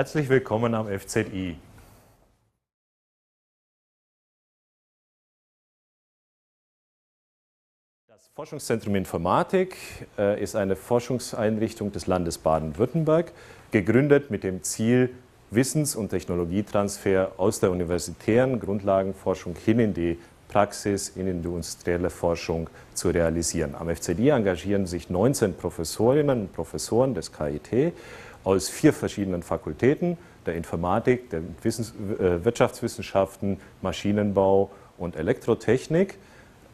Herzlich willkommen am FZI. Das Forschungszentrum Informatik äh, ist eine Forschungseinrichtung des Landes Baden-Württemberg, gegründet mit dem Ziel, Wissens- und Technologietransfer aus der universitären Grundlagenforschung hin in die Praxis, in industrielle Forschung zu realisieren. Am FZI engagieren sich 19 Professorinnen und Professoren des KIT aus vier verschiedenen Fakultäten, der Informatik, der Wissens äh, Wirtschaftswissenschaften, Maschinenbau und Elektrotechnik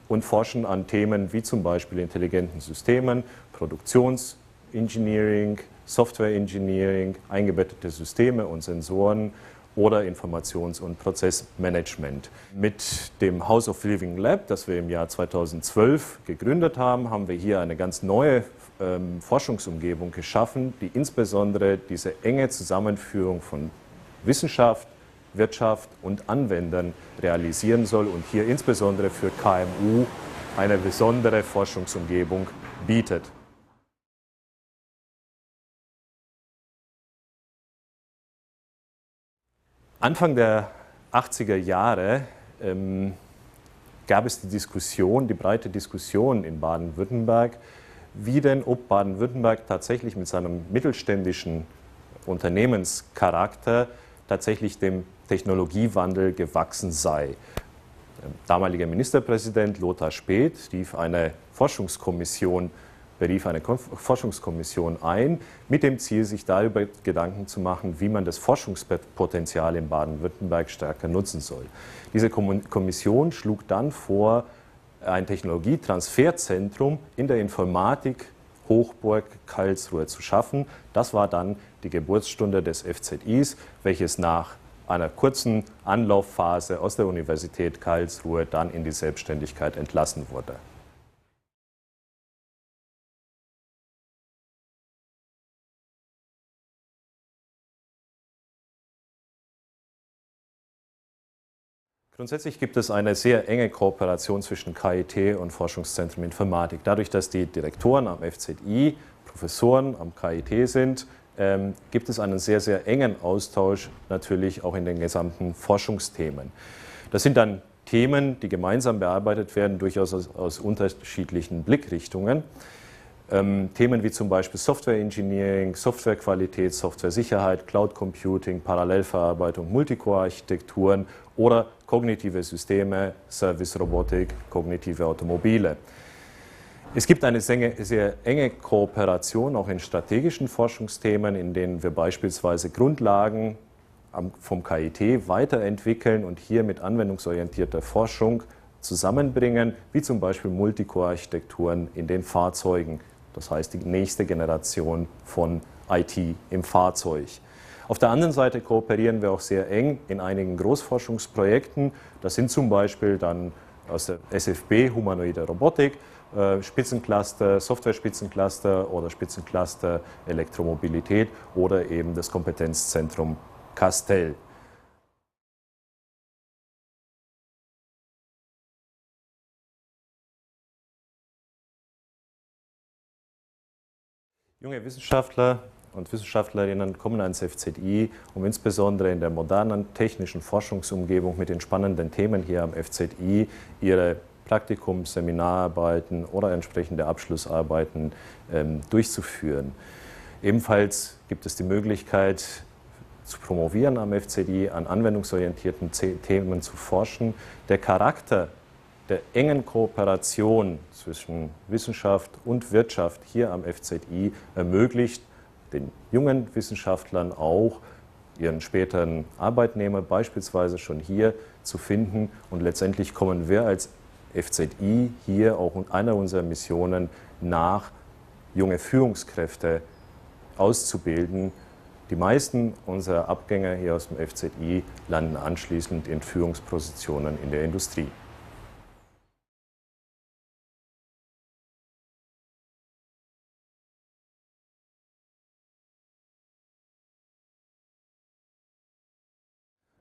und forschen an Themen wie zum Beispiel intelligenten Systemen, Produktionsengineering, Software Engineering, eingebettete Systeme und Sensoren oder Informations- und Prozessmanagement. Mit dem House of Living Lab, das wir im Jahr 2012 gegründet haben, haben wir hier eine ganz neue ähm, Forschungsumgebung geschaffen, die insbesondere diese enge Zusammenführung von Wissenschaft, Wirtschaft und Anwendern realisieren soll und hier insbesondere für KMU eine besondere Forschungsumgebung bietet. Anfang der 80er Jahre ähm, gab es die Diskussion, die breite Diskussion in Baden-Württemberg, wie denn, ob Baden-Württemberg tatsächlich mit seinem mittelständischen Unternehmenscharakter tatsächlich dem Technologiewandel gewachsen sei. Der damalige Ministerpräsident Lothar Späth rief eine Forschungskommission, berief eine Forschungskommission ein, mit dem Ziel, sich darüber Gedanken zu machen, wie man das Forschungspotenzial in Baden-Württemberg stärker nutzen soll. Diese Kommission schlug dann vor, ein Technologietransferzentrum in der Informatik Hochburg Karlsruhe zu schaffen. Das war dann die Geburtsstunde des FZIs, welches nach einer kurzen Anlaufphase aus der Universität Karlsruhe dann in die Selbstständigkeit entlassen wurde. Grundsätzlich gibt es eine sehr enge Kooperation zwischen KIT und Forschungszentrum Informatik. Dadurch, dass die Direktoren am FZI Professoren am KIT sind, ähm, gibt es einen sehr, sehr engen Austausch natürlich auch in den gesamten Forschungsthemen. Das sind dann Themen, die gemeinsam bearbeitet werden, durchaus aus, aus unterschiedlichen Blickrichtungen. Ähm, Themen wie zum Beispiel Software Engineering, Softwarequalität, Software-Sicherheit, Cloud Computing, Parallelverarbeitung, Multicore-Architekturen oder kognitive Systeme, Service-Robotik, kognitive Automobile. Es gibt eine sehr, enge Kooperation auch in strategischen Forschungsthemen, in denen wir beispielsweise Grundlagen vom KIT weiterentwickeln und hier mit anwendungsorientierter Forschung zusammenbringen, wie zum Beispiel Multicore-Architekturen in den Fahrzeugen, das heißt die nächste Generation von IT im Fahrzeug. Auf der anderen Seite kooperieren wir auch sehr eng in einigen Großforschungsprojekten. Das sind zum Beispiel dann aus der SFB humanoide Robotik, äh, Spitzencluster, Software-Spitzencluster oder Spitzencluster Elektromobilität oder eben das Kompetenzzentrum Castell. Junge Wissenschaftler und Wissenschaftlerinnen kommen ans FZI, um insbesondere in der modernen technischen Forschungsumgebung mit den spannenden Themen hier am FZI ihre Praktikum, Seminararbeiten oder entsprechende Abschlussarbeiten ähm, durchzuführen. Ebenfalls gibt es die Möglichkeit, zu promovieren am FZI, an anwendungsorientierten Themen zu forschen. Der Charakter der engen Kooperation zwischen Wissenschaft und Wirtschaft hier am FZI ermöglicht den jungen Wissenschaftlern auch, ihren späteren Arbeitnehmer beispielsweise schon hier zu finden. Und letztendlich kommen wir als FZI hier auch einer unserer Missionen nach, junge Führungskräfte auszubilden. Die meisten unserer Abgänger hier aus dem FZI landen anschließend in Führungspositionen in der Industrie.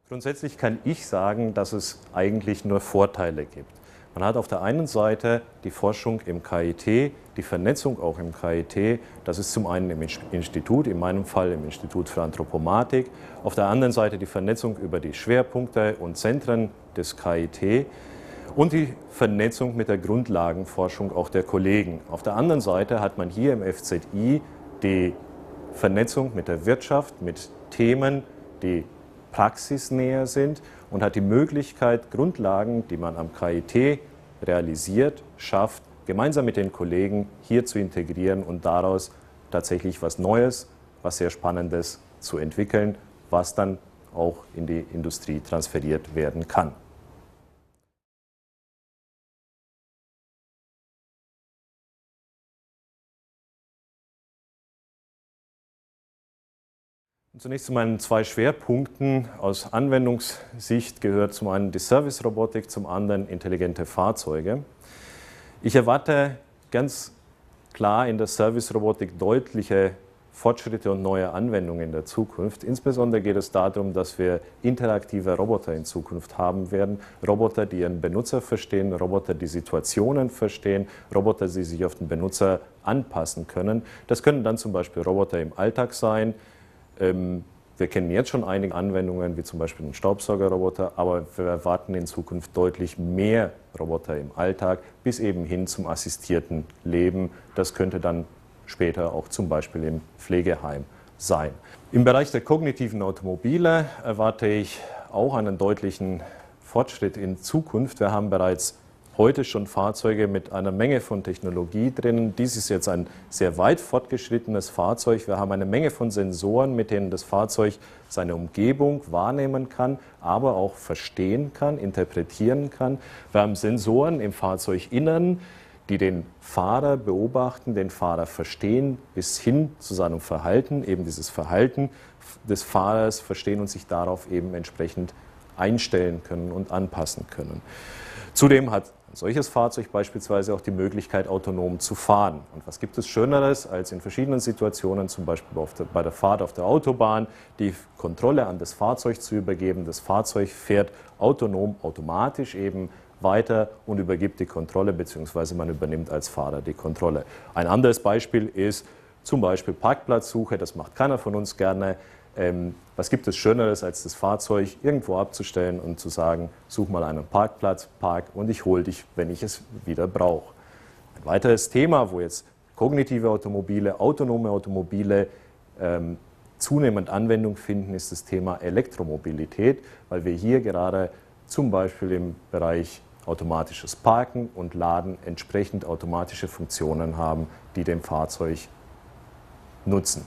Grundsätzlich kann ich sagen, dass es eigentlich nur Vorteile gibt. Man hat auf der einen Seite die Forschung im KIT, die Vernetzung auch im KIT. Das ist zum einen im Institut, in meinem Fall im Institut für Anthropomatik. Auf der anderen Seite die Vernetzung über die Schwerpunkte und Zentren des KIT und die Vernetzung mit der Grundlagenforschung auch der Kollegen. Auf der anderen Seite hat man hier im FZI die Vernetzung mit der Wirtschaft, mit Themen, die praxisnäher sind und hat die Möglichkeit, Grundlagen, die man am KIT realisiert, schafft, gemeinsam mit den Kollegen hier zu integrieren und daraus tatsächlich was Neues, was sehr Spannendes zu entwickeln, was dann auch in die Industrie transferiert werden kann. Zunächst zu meinen zwei Schwerpunkten. Aus Anwendungssicht gehört zum einen die Service-Robotik, zum anderen intelligente Fahrzeuge. Ich erwarte ganz klar in der Service-Robotik deutliche Fortschritte und neue Anwendungen in der Zukunft. Insbesondere geht es darum, dass wir interaktive Roboter in Zukunft haben werden. Roboter, die ihren Benutzer verstehen, Roboter, die Situationen verstehen, Roboter, die sich auf den Benutzer anpassen können. Das können dann zum Beispiel Roboter im Alltag sein, wir kennen jetzt schon einige Anwendungen, wie zum Beispiel einen Staubsaugerroboter, aber wir erwarten in Zukunft deutlich mehr Roboter im Alltag, bis eben hin zum assistierten Leben. Das könnte dann später auch zum Beispiel im Pflegeheim sein. Im Bereich der kognitiven Automobile erwarte ich auch einen deutlichen Fortschritt in Zukunft. Wir haben bereits heute schon Fahrzeuge mit einer Menge von Technologie drin. Dies ist jetzt ein sehr weit fortgeschrittenes Fahrzeug. Wir haben eine Menge von Sensoren, mit denen das Fahrzeug seine Umgebung wahrnehmen kann, aber auch verstehen kann, interpretieren kann. Wir haben Sensoren im Fahrzeuginnern, die den Fahrer beobachten, den Fahrer verstehen, bis hin zu seinem Verhalten, eben dieses Verhalten des Fahrers verstehen und sich darauf eben entsprechend einstellen können und anpassen können. Zudem hat ein solches Fahrzeug beispielsweise auch die Möglichkeit, autonom zu fahren. Und was gibt es Schöneres, als in verschiedenen Situationen, zum Beispiel bei der Fahrt auf der Autobahn, die Kontrolle an das Fahrzeug zu übergeben. Das Fahrzeug fährt autonom, automatisch eben weiter und übergibt die Kontrolle, beziehungsweise man übernimmt als Fahrer die Kontrolle. Ein anderes Beispiel ist zum Beispiel Parkplatzsuche, das macht keiner von uns gerne. Ähm, was gibt es Schöneres, als das Fahrzeug irgendwo abzustellen und zu sagen, such mal einen Parkplatz, park und ich hole dich, wenn ich es wieder brauche. Ein weiteres Thema, wo jetzt kognitive Automobile, autonome Automobile ähm, zunehmend Anwendung finden, ist das Thema Elektromobilität, weil wir hier gerade zum Beispiel im Bereich automatisches Parken und Laden entsprechend automatische Funktionen haben, die dem Fahrzeug nutzen.